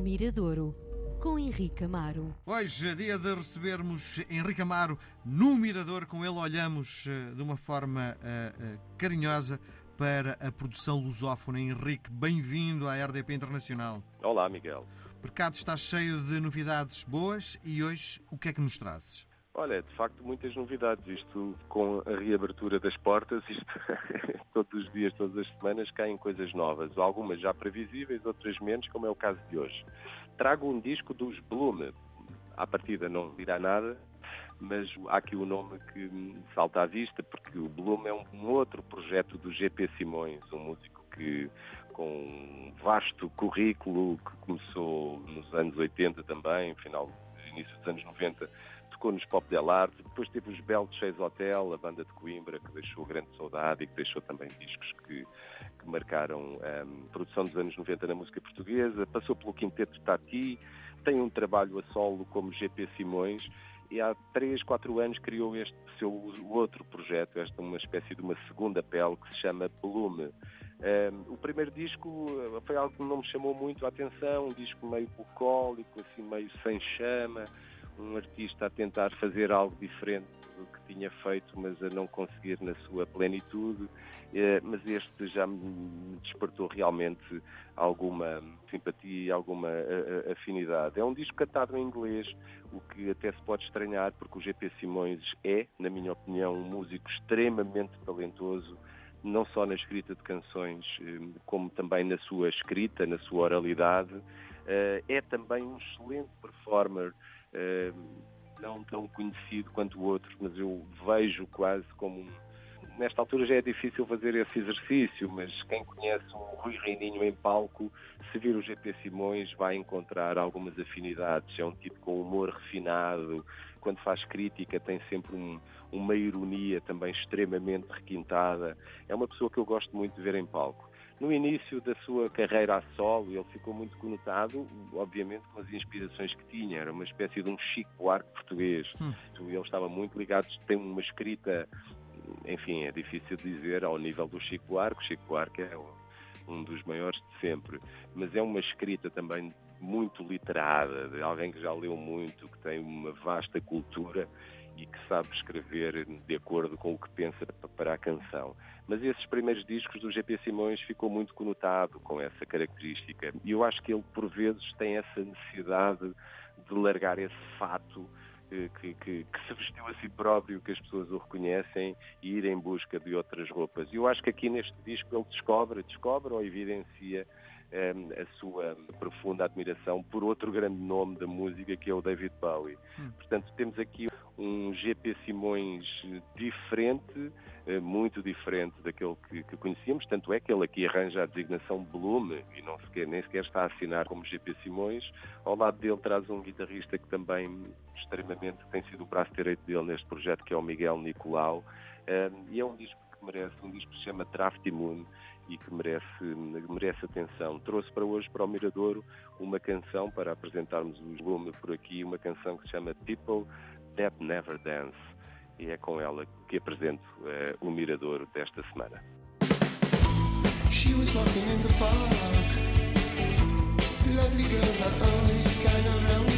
Miradouro, com Henrique Amaro. Hoje é dia de recebermos Henrique Amaro no Mirador. Com ele olhamos eh, de uma forma uh, uh, carinhosa para a produção lusófona. Henrique, bem-vindo à RDP Internacional. Olá, Miguel. O mercado está cheio de novidades boas e hoje o que é que nos trazes? Olha, de facto, muitas novidades. Isto com a reabertura das portas, isto todos os dias, todas as semanas, caem coisas novas. Algumas já previsíveis, outras menos, como é o caso de hoje. Trago um disco dos Bloom. À partida não dirá nada, mas há aqui o um nome que salta à vista, porque o Bloom é um outro projeto do GP Simões, um músico que com um vasto currículo que começou nos anos 80 também, final início dos anos 90, tocou nos Pop Del Arte, depois teve os Belt Chase Hotel, a banda de Coimbra, que deixou grande saudade e que deixou também discos que, que marcaram a um, produção dos anos 90 na música portuguesa, passou pelo Quinteto Tati, tem um trabalho a solo como GP Simões, e há 3, 4 anos criou este seu outro projeto, esta uma espécie de uma segunda pele que se chama Bloom. Um, o primeiro disco eh, foi algo que não me chamou muito a atenção, um disco meio bucólico, assim meio sem chama, um artista a tentar fazer algo diferente do que tinha feito, mas a não conseguir na sua plenitude. Eh, mas este já me despertou realmente alguma simpatia e alguma eh, eh, afinidade. É um disco cantado em inglês, o que até se pode estranhar, porque o GP Simões é, na minha opinião, um músico extremamente talentoso não só na escrita de canções, como também na sua escrita, na sua oralidade. É também um excelente performer não tão conhecido quanto o outro, mas eu vejo quase como nesta altura já é difícil fazer esse exercício, mas quem conhece o Rui Reininho em palco, se vir o GP Simões, vai encontrar algumas afinidades. É um tipo com humor refinado, quando faz crítica tem sempre um, uma ironia também extremamente requintada. É uma pessoa que eu gosto muito de ver em palco. No início da sua carreira a solo, ele ficou muito conotado, obviamente, com as inspirações que tinha. Era uma espécie de um Chico Buarque português. Hum. Ele estava muito ligado, tem uma escrita, enfim, é difícil dizer, ao nível do Chico Buarque. O Chico Buarque é um dos maiores de sempre, mas é uma escrita também muito literada, de alguém que já leu muito, que tem uma vasta cultura e que sabe escrever de acordo com o que pensa para a canção. Mas esses primeiros discos do GP Simões ficou muito conotado com essa característica. E eu acho que ele, por vezes, tem essa necessidade de largar esse fato eh, que, que, que, se vestiu a si próprio, que as pessoas o reconhecem e ir em busca de outras roupas. E eu acho que aqui neste disco ele descobre, descobre ou evidencia a sua profunda admiração por outro grande nome da música que é o David Bowie. Hum. Portanto, temos aqui um GP Simões diferente, eh, muito diferente daquele que, que, conhecíamos, tanto é que ele aqui arranja a designação Bloom e não sequer, nem sequer está a assinar como GP Simões. Ao lado dele traz um guitarrista que também extremamente tem sido o braço direito dele neste projeto, que é o Miguel Nicolau. e é um disco que merece, um disco que se chama Trafty Moon e que merece, merece atenção. Trouxe para hoje, para o Miradouro, uma canção para apresentarmos o Lume por aqui, uma canção que se chama People That Never Dance e é com ela que apresento uh, o Miradouro desta semana. She was walking in the park Lovely girls are always kind of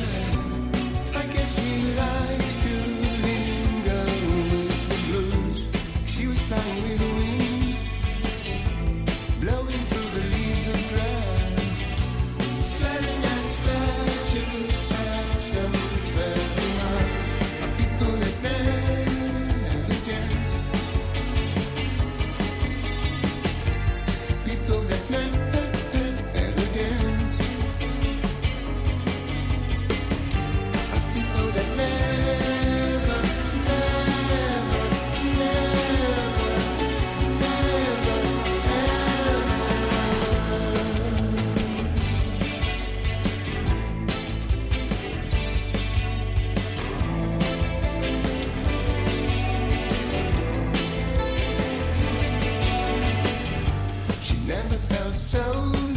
felt so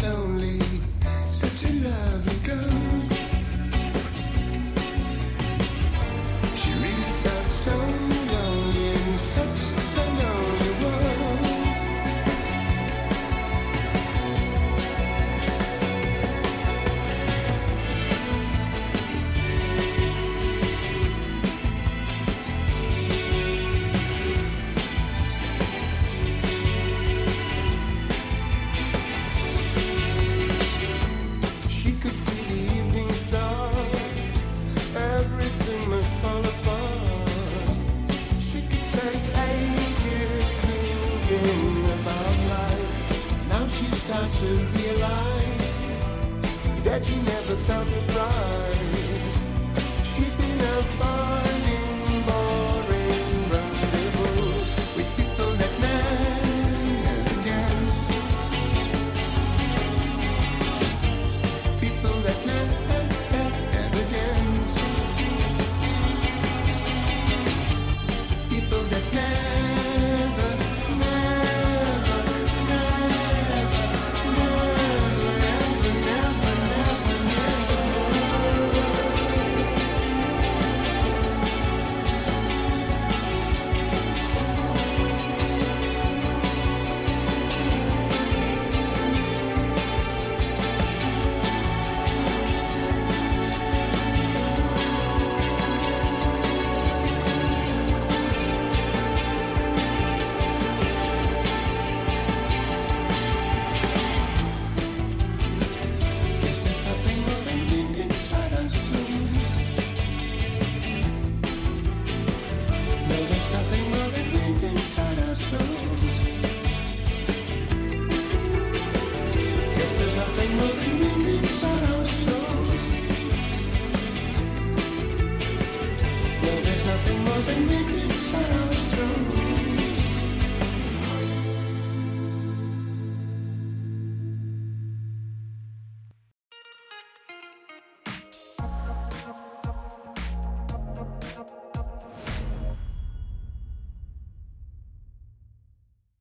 lonely. soon realized that she never felt surprised. She's been a fire.